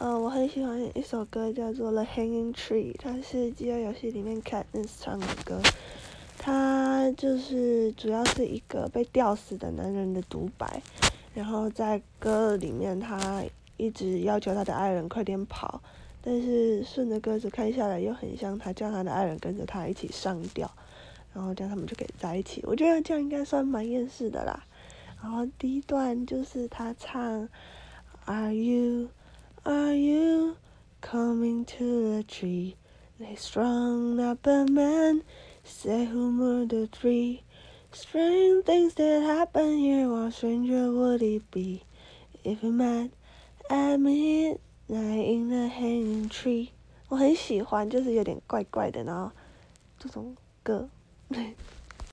嗯，我很喜欢一首歌，叫做《The Hanging Tree》，它是《饥饿游戏》里面 Katniss 唱的歌。它就是主要是一个被吊死的男人的独白，然后在歌里面，他一直要求他的爱人快点跑，但是顺着歌词看下来，又很像他叫他的爱人跟着他一起上吊，然后这样他们就可以在一起。我觉得这样应该算蛮厌世的啦。然后第一段就是他唱，Are you? Are you coming to the tree? They strung up a man, say who murdered three. Strange things that happen here, what stranger would it be if we met at midnight in the hanging tree? 我很喜欢，就是有点怪怪的，然后这种歌。